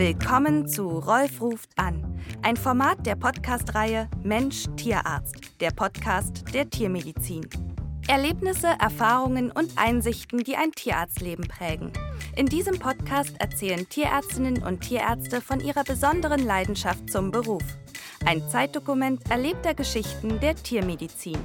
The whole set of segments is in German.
Willkommen zu Rolf ruft an, ein Format der Podcast-Reihe Mensch Tierarzt, der Podcast der Tiermedizin. Erlebnisse, Erfahrungen und Einsichten, die ein Tierarztleben prägen. In diesem Podcast erzählen Tierärztinnen und Tierärzte von ihrer besonderen Leidenschaft zum Beruf. Ein Zeitdokument erlebter Geschichten der Tiermedizin.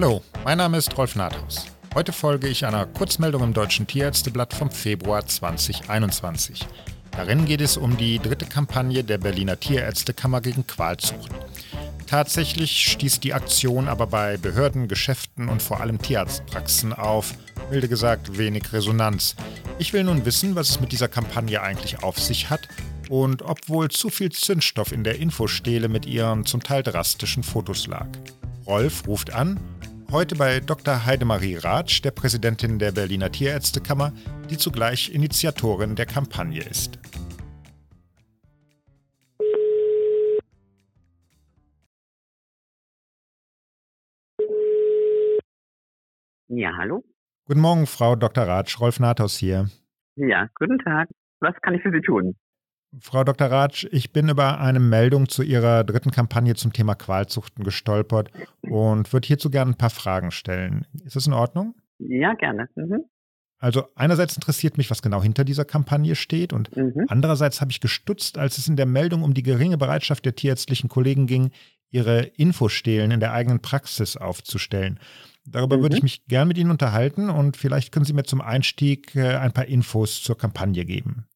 Hallo, mein Name ist Rolf Nathaus. Heute folge ich einer Kurzmeldung im Deutschen Tierärzteblatt vom Februar 2021. Darin geht es um die dritte Kampagne der Berliner Tierärztekammer gegen Qualzucht. Tatsächlich stieß die Aktion aber bei Behörden, Geschäften und vor allem Tierarztpraxen auf, milde gesagt, wenig Resonanz. Ich will nun wissen, was es mit dieser Kampagne eigentlich auf sich hat und ob wohl zu viel Zündstoff in der Infostele mit ihren zum Teil drastischen Fotos lag. Rolf ruft an Heute bei Dr. Heidemarie Ratsch, der Präsidentin der Berliner Tierärztekammer, die zugleich Initiatorin der Kampagne ist. Ja, hallo. Guten Morgen, Frau Dr. Ratsch. Rolf Nathaus hier. Ja, guten Tag. Was kann ich für Sie tun? Frau Dr. Ratsch, ich bin über eine Meldung zu Ihrer dritten Kampagne zum Thema Qualzuchten gestolpert und würde hierzu gerne ein paar Fragen stellen. Ist das in Ordnung? Ja, gerne. Mhm. Also einerseits interessiert mich, was genau hinter dieser Kampagne steht und mhm. andererseits habe ich gestutzt, als es in der Meldung um die geringe Bereitschaft der tierärztlichen Kollegen ging, ihre Infostelen in der eigenen Praxis aufzustellen. Darüber mhm. würde ich mich gern mit Ihnen unterhalten und vielleicht können Sie mir zum Einstieg äh, ein paar Infos zur Kampagne geben.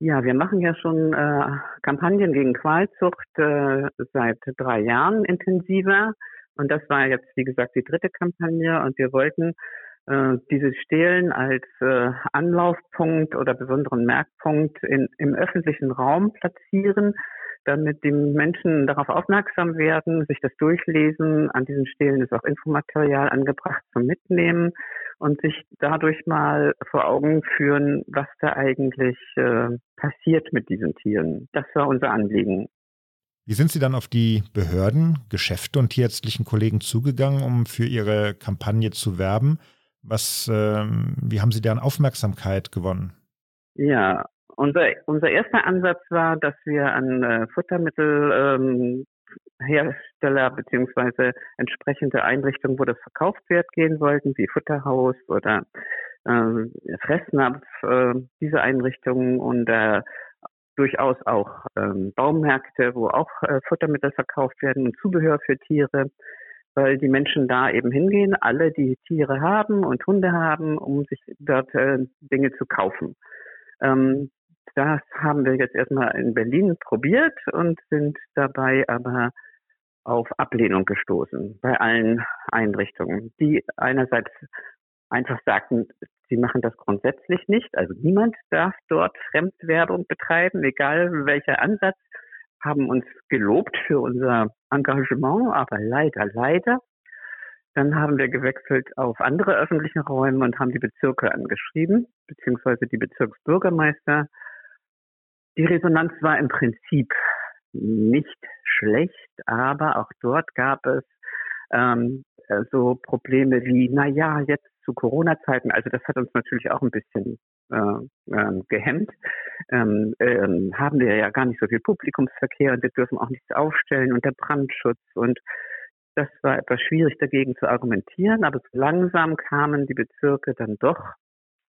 Ja, wir machen ja schon äh, Kampagnen gegen Qualzucht äh, seit drei Jahren intensiver. Und das war jetzt, wie gesagt, die dritte Kampagne. Und wir wollten äh, dieses Stehlen als äh, Anlaufpunkt oder besonderen Merkpunkt in, im öffentlichen Raum platzieren, damit die Menschen darauf aufmerksam werden, sich das durchlesen. An diesen Stelen ist auch Infomaterial angebracht zum Mitnehmen und sich dadurch mal vor Augen führen, was da eigentlich äh, passiert mit diesen Tieren. Das war unser Anliegen. Wie sind Sie dann auf die Behörden, Geschäfte und tierärztlichen Kollegen zugegangen, um für Ihre Kampagne zu werben? Was, äh, wie haben Sie deren Aufmerksamkeit gewonnen? Ja, unser, unser erster Ansatz war, dass wir an äh, Futtermittel ähm, Hersteller beziehungsweise entsprechende Einrichtungen, wo das verkauft wird, gehen wollten, wie Futterhaus oder äh, Fressnapf, äh, diese Einrichtungen und äh, durchaus auch ähm, Baumärkte, wo auch äh, Futtermittel verkauft werden und Zubehör für Tiere, weil die Menschen da eben hingehen, alle die Tiere haben und Hunde haben, um sich dort äh, Dinge zu kaufen. Ähm, das haben wir jetzt erstmal in Berlin probiert und sind dabei aber auf Ablehnung gestoßen bei allen Einrichtungen, die einerseits einfach sagten, sie machen das grundsätzlich nicht. Also niemand darf dort Fremdwerbung betreiben, egal welcher Ansatz, haben uns gelobt für unser Engagement, aber leider, leider. Dann haben wir gewechselt auf andere öffentliche Räume und haben die Bezirke angeschrieben, beziehungsweise die Bezirksbürgermeister. Die Resonanz war im Prinzip nicht schlecht, aber auch dort gab es ähm, so Probleme wie, na ja, jetzt zu Corona-Zeiten, also das hat uns natürlich auch ein bisschen äh, äh, gehemmt, ähm, äh, haben wir ja gar nicht so viel Publikumsverkehr und wir dürfen auch nichts aufstellen und der Brandschutz und das war etwas schwierig dagegen zu argumentieren, aber so langsam kamen die Bezirke dann doch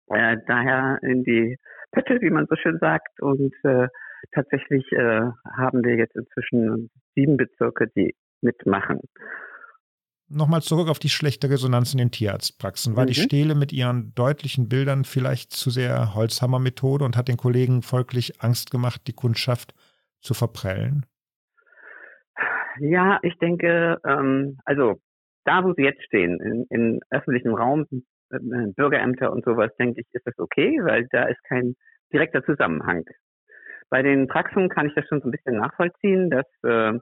äh, daher in die Pötte, wie man so schön sagt, und äh, tatsächlich äh, haben wir jetzt inzwischen sieben Bezirke, die mitmachen. Nochmal zurück auf die schlechte Resonanz in den Tierarztpraxen. War mhm. die Stele mit ihren deutlichen Bildern vielleicht zu sehr Holzhammer-Methode und hat den Kollegen folglich Angst gemacht, die Kundschaft zu verprellen? Ja, ich denke, ähm, also da, wo sie jetzt stehen, in, in öffentlichem Raum, äh, Bürgerämter und sowas, denke ich, ist das okay, weil da ist kein direkter Zusammenhang. Bei den Praxen kann ich das schon so ein bisschen nachvollziehen, dass äh,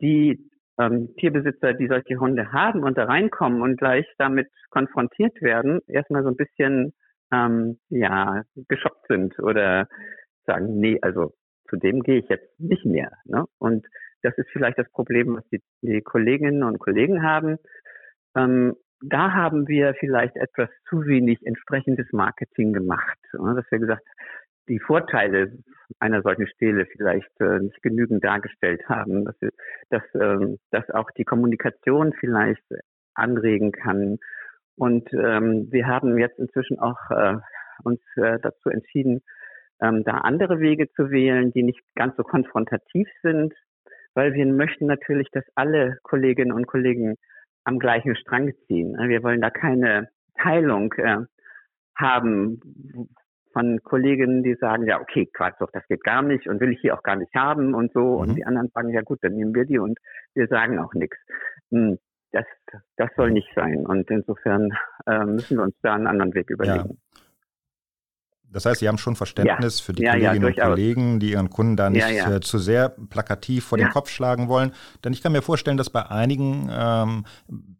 die ähm, Tierbesitzer, die solche Hunde haben und da reinkommen und gleich damit konfrontiert werden, erstmal so ein bisschen ähm, ja geschockt sind oder sagen, nee, also zu dem gehe ich jetzt nicht mehr. Ne? Und das ist vielleicht das Problem, was die, die Kolleginnen und Kollegen haben. Ähm, da haben wir vielleicht etwas zu wenig entsprechendes Marketing gemacht. Dass wir gesagt, die Vorteile einer solchen Stele vielleicht äh, nicht genügend dargestellt haben, dass, dass, ähm, dass auch die Kommunikation vielleicht anregen kann. Und ähm, wir haben jetzt inzwischen auch äh, uns äh, dazu entschieden, ähm, da andere Wege zu wählen, die nicht ganz so konfrontativ sind, weil wir möchten natürlich, dass alle Kolleginnen und Kollegen am gleichen Strang ziehen. Wir wollen da keine Teilung äh, haben von Kolleginnen, die sagen, ja, okay, Quarzsucht, das geht gar nicht und will ich hier auch gar nicht haben und so. Mhm. Und die anderen sagen, ja gut, dann nehmen wir die und wir sagen auch nichts. Hm, das, das soll nicht sein. Und insofern äh, müssen wir uns da einen anderen Weg überlegen. Ja. Das heißt, Sie haben schon Verständnis ja. für die ja, Kolleginnen ja, und Kollegen, die ihren Kunden da nicht äh, zu sehr plakativ vor den Kopf schlagen wollen. Denn ich kann mir vorstellen, dass bei einigen ähm,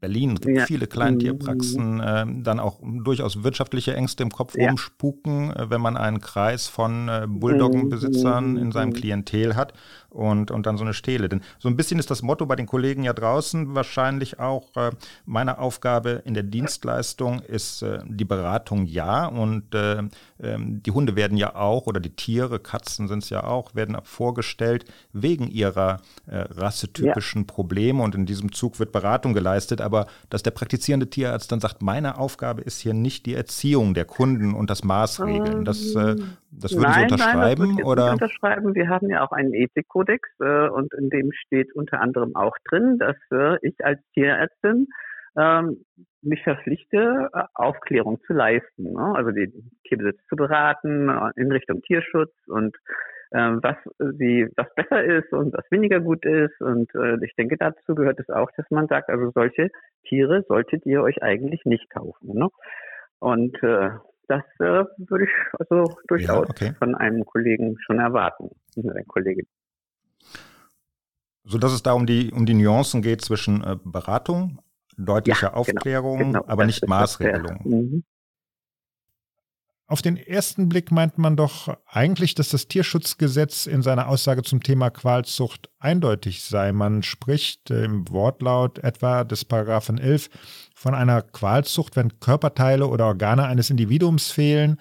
Berlin gibt viele Kleintierpraxen äh, dann auch durchaus wirtschaftliche Ängste im Kopf rumspuken, äh, wenn man einen Kreis von äh, Bulldoggenbesitzern in seinem Klientel hat und, und dann so eine Stele. Denn so ein bisschen ist das Motto bei den Kollegen ja draußen wahrscheinlich auch, äh, meine Aufgabe in der Dienstleistung ist äh, die Beratung ja und äh, ähm, die Hunde werden ja auch oder die Tiere, Katzen sind es ja auch, werden vorgestellt wegen ihrer äh, rassetypischen ja. Probleme und in diesem Zug wird Beratung geleistet, aber dass der praktizierende Tierarzt dann sagt, meine Aufgabe ist hier nicht die Erziehung der Kunden und das Maßregeln. Das, äh, das würden nein, Sie unterschreiben? Nein, das oder? Nicht unterschreiben. Wir haben ja auch einen Ethikkodex äh, und in dem steht unter anderem auch drin, dass äh, ich als Tierärztin ähm, mich verpflichte, äh, Aufklärung zu leisten. Ne? Also die Tierbesitz zu beraten äh, in Richtung Tierschutz und äh, was sie, was besser ist und was weniger gut ist. Und äh, ich denke, dazu gehört es auch, dass man sagt, also solche Tiere solltet ihr euch eigentlich nicht kaufen. Ne? Und äh, das äh, würde ich also durchaus ja, okay. von einem Kollegen schon erwarten, einer Kollegin. So dass es da um die, um die Nuancen geht zwischen äh, Beratung, deutlicher ja, genau, Aufklärung, genau, aber nicht Maßregelung. Mhm. Auf den ersten Blick meint man doch eigentlich, dass das Tierschutzgesetz in seiner Aussage zum Thema Qualzucht eindeutig sei. Man spricht im Wortlaut etwa des Paragraphen 11 von einer Qualzucht, wenn Körperteile oder Organe eines Individuums fehlen,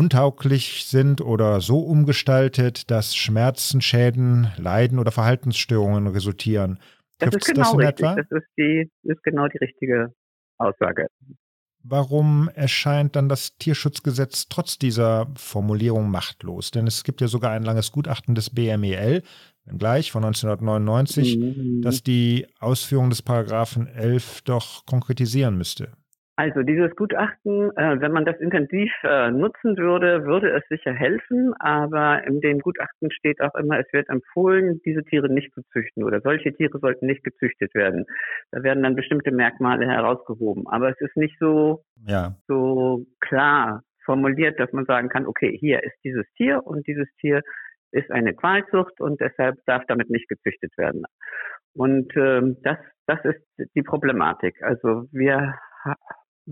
untauglich sind oder so umgestaltet, dass Schmerzen, Schäden, Leiden oder Verhaltensstörungen resultieren. Das ist genau das richtig. Etwa? Das ist, die, ist genau die richtige Aussage. Warum erscheint dann das Tierschutzgesetz trotz dieser Formulierung machtlos? Denn es gibt ja sogar ein langes Gutachten des BMEL, gleich von 1999, mhm. das die Ausführung des Paragraphen 11 doch konkretisieren müsste. Also dieses Gutachten, äh, wenn man das intensiv äh, nutzen würde, würde es sicher helfen, aber in dem Gutachten steht auch immer, es wird empfohlen, diese Tiere nicht zu züchten oder solche Tiere sollten nicht gezüchtet werden. Da werden dann bestimmte Merkmale herausgehoben, aber es ist nicht so, ja. so klar formuliert, dass man sagen kann, okay, hier ist dieses Tier und dieses Tier ist eine Qualzucht und deshalb darf damit nicht gezüchtet werden. Und ähm, das, das ist die Problematik. Also wir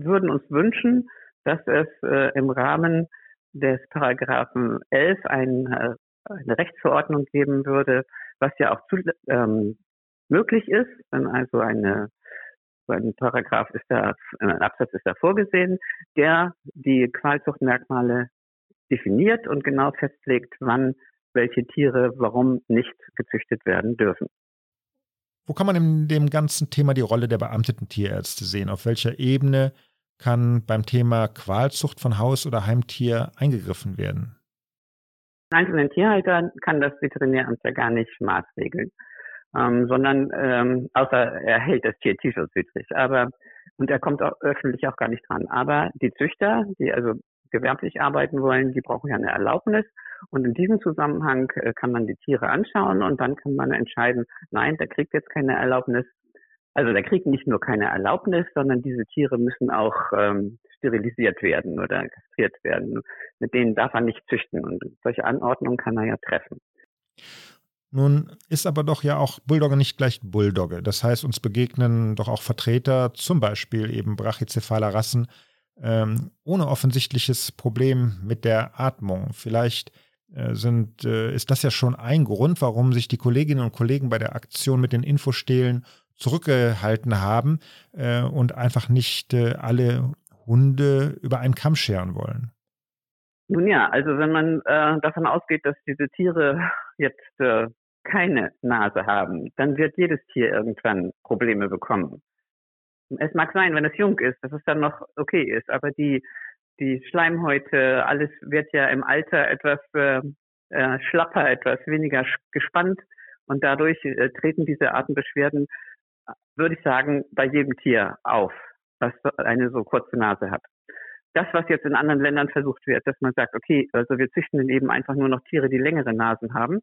würden uns wünschen, dass es äh, im Rahmen des Paragraphen 11 ein, äh, eine Rechtsverordnung geben würde, was ja auch zu, ähm, möglich ist, wenn also eine ein Paragraph ist da, ein Absatz ist da vorgesehen, der die Qualzuchtmerkmale definiert und genau festlegt, wann welche Tiere warum nicht gezüchtet werden dürfen. Wo kann man in dem ganzen Thema die Rolle der beamteten Tierärzte sehen? Auf welcher Ebene kann beim Thema Qualzucht von Haus- oder Heimtier eingegriffen werden? Einzelnen Tierhalter kann das Veterinäramt ja gar nicht maßregeln, ähm, sondern ähm, außer er hält das Tier tierschutzwidrig. Aber und er kommt auch öffentlich auch gar nicht dran. Aber die Züchter, die also gewerblich arbeiten wollen, die brauchen ja eine Erlaubnis. Und in diesem Zusammenhang äh, kann man die Tiere anschauen und dann kann man entscheiden, nein, der kriegt jetzt keine Erlaubnis, also der kriegt nicht nur keine Erlaubnis, sondern diese Tiere müssen auch ähm, sterilisiert werden oder kastriert werden. Mit denen darf er nicht züchten und solche Anordnungen kann er ja treffen. Nun ist aber doch ja auch Bulldogge nicht gleich Bulldogge. Das heißt, uns begegnen doch auch Vertreter, zum Beispiel eben brachycephaler Rassen, ähm, ohne offensichtliches Problem mit der Atmung. Vielleicht äh, sind, äh, ist das ja schon ein Grund, warum sich die Kolleginnen und Kollegen bei der Aktion mit den Infostelen zurückgehalten haben äh, und einfach nicht äh, alle Hunde über einen Kamm scheren wollen. Nun ja, also wenn man äh, davon ausgeht, dass diese Tiere jetzt äh, keine Nase haben, dann wird jedes Tier irgendwann Probleme bekommen. Es mag sein, wenn es jung ist, dass es dann noch okay ist, aber die, die Schleimhäute, alles wird ja im Alter etwas äh, äh, schlapper, etwas weniger gespannt und dadurch treten diese Atembeschwerden, würde ich sagen, bei jedem Tier auf, was eine so kurze Nase hat das, was jetzt in anderen Ländern versucht wird, dass man sagt, okay, also wir züchten eben einfach nur noch Tiere, die längere Nasen haben,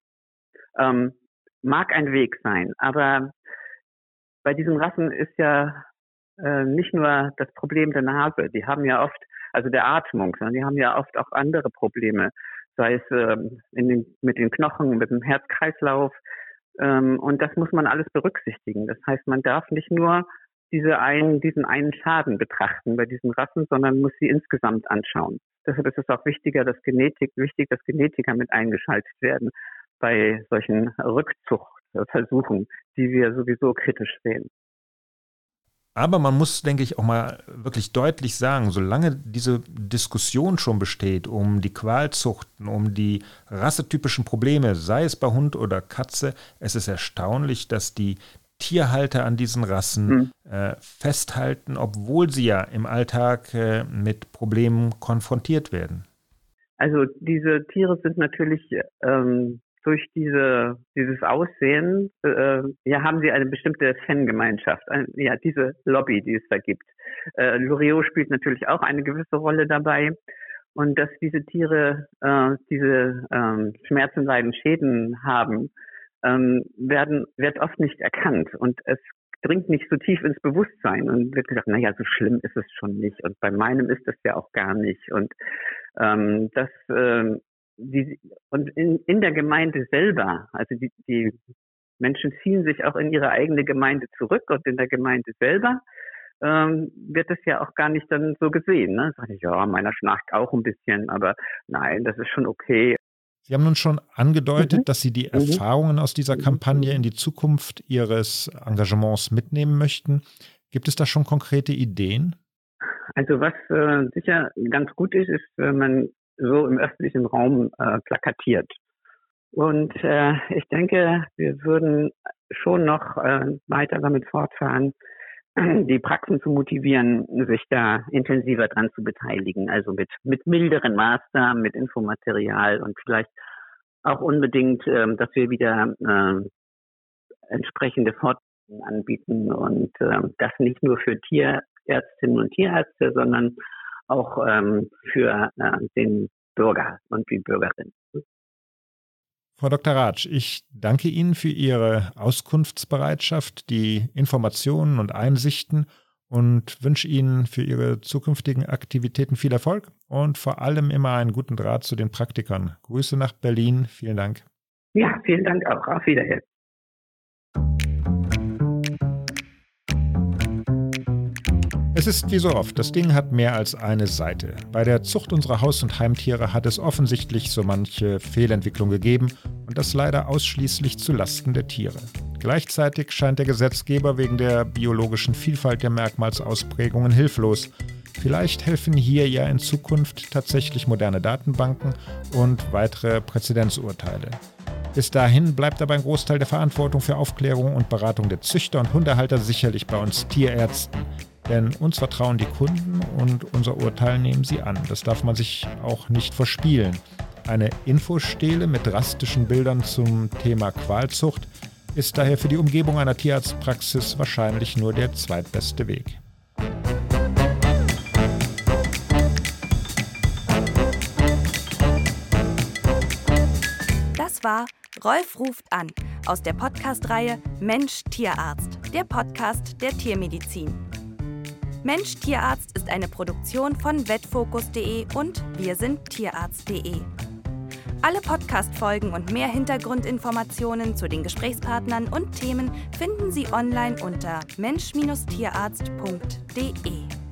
ähm, mag ein Weg sein. Aber bei diesen Rassen ist ja äh, nicht nur das Problem der Nase, die haben ja oft, also der Atmung, sondern die haben ja oft auch andere Probleme, sei es äh, in den, mit den Knochen, mit dem Herzkreislauf. Ähm, und das muss man alles berücksichtigen. Das heißt, man darf nicht nur diese einen, diesen einen Schaden betrachten bei diesen Rassen, sondern muss sie insgesamt anschauen. Deshalb ist es auch wichtiger, dass Genetik, wichtig, dass Genetiker mit eingeschaltet werden bei solchen Rückzuchtversuchen, die wir sowieso kritisch sehen. Aber man muss, denke ich, auch mal wirklich deutlich sagen, solange diese Diskussion schon besteht um die Qualzuchten, um die rassetypischen Probleme, sei es bei Hund oder Katze, es ist erstaunlich, dass die Tierhalter an diesen Rassen mhm. äh, festhalten, obwohl sie ja im Alltag äh, mit Problemen konfrontiert werden? Also diese Tiere sind natürlich ähm, durch diese, dieses Aussehen, äh, ja, haben sie eine bestimmte Fangemeinschaft, ein, ja, diese Lobby, die es da gibt. Äh, Loriot spielt natürlich auch eine gewisse Rolle dabei. Und dass diese Tiere äh, diese ähm, Schmerzen, Leiden, Schäden haben, ähm, werden, wird oft nicht erkannt und es dringt nicht so tief ins Bewusstsein und wird gesagt, naja, so schlimm ist es schon nicht und bei meinem ist es ja auch gar nicht und ähm, das ähm, die, und in, in der Gemeinde selber, also die, die Menschen ziehen sich auch in ihre eigene Gemeinde zurück und in der Gemeinde selber ähm, wird es ja auch gar nicht dann so gesehen. Ne? Sag ich, ja, meiner schnarcht auch ein bisschen, aber nein, das ist schon okay. Sie haben nun schon angedeutet, mhm. dass Sie die mhm. Erfahrungen aus dieser mhm. Kampagne in die Zukunft Ihres Engagements mitnehmen möchten. Gibt es da schon konkrete Ideen? Also was äh, sicher ganz gut ist, ist, wenn man so im öffentlichen Raum äh, plakatiert. Und äh, ich denke, wir würden schon noch äh, weiter damit fortfahren, die Praxen zu motivieren, sich da intensiver dran zu beteiligen. Also mit, mit milderen Maßnahmen, mit Infomaterial und vielleicht auch unbedingt, ähm, dass wir wieder äh, entsprechende Fortbildungen anbieten und äh, das nicht nur für Tierärztinnen und Tierärzte, sondern auch ähm, für äh, den Bürger und die Bürgerin. Frau Dr. Ratsch, ich danke Ihnen für Ihre Auskunftsbereitschaft, die Informationen und Einsichten und wünsche Ihnen für Ihre zukünftigen Aktivitäten viel Erfolg und vor allem immer einen guten Draht zu den Praktikern. Grüße nach Berlin. Vielen Dank. Ja, vielen Dank auch. Auf Wiedersehen. Es ist wie so oft, das Ding hat mehr als eine Seite. Bei der Zucht unserer Haus- und Heimtiere hat es offensichtlich so manche Fehlentwicklung gegeben und das leider ausschließlich zu Lasten der Tiere. Gleichzeitig scheint der Gesetzgeber wegen der biologischen Vielfalt der Merkmalsausprägungen hilflos. Vielleicht helfen hier ja in Zukunft tatsächlich moderne Datenbanken und weitere Präzedenzurteile. Bis dahin bleibt aber ein Großteil der Verantwortung für Aufklärung und Beratung der Züchter und Hundehalter sicherlich bei uns Tierärzten. Denn uns vertrauen die Kunden und unser Urteil nehmen sie an. Das darf man sich auch nicht verspielen. Eine Infostele mit drastischen Bildern zum Thema Qualzucht ist daher für die Umgebung einer Tierarztpraxis wahrscheinlich nur der zweitbeste Weg. Das war Rolf ruft an aus der Podcast-Reihe Mensch Tierarzt, der Podcast der Tiermedizin. Mensch Tierarzt ist eine Produktion von vetfokus.de und wir sind tierarzt.de. Alle Podcast-Folgen und mehr Hintergrundinformationen zu den Gesprächspartnern und Themen finden Sie online unter mensch-tierarzt.de.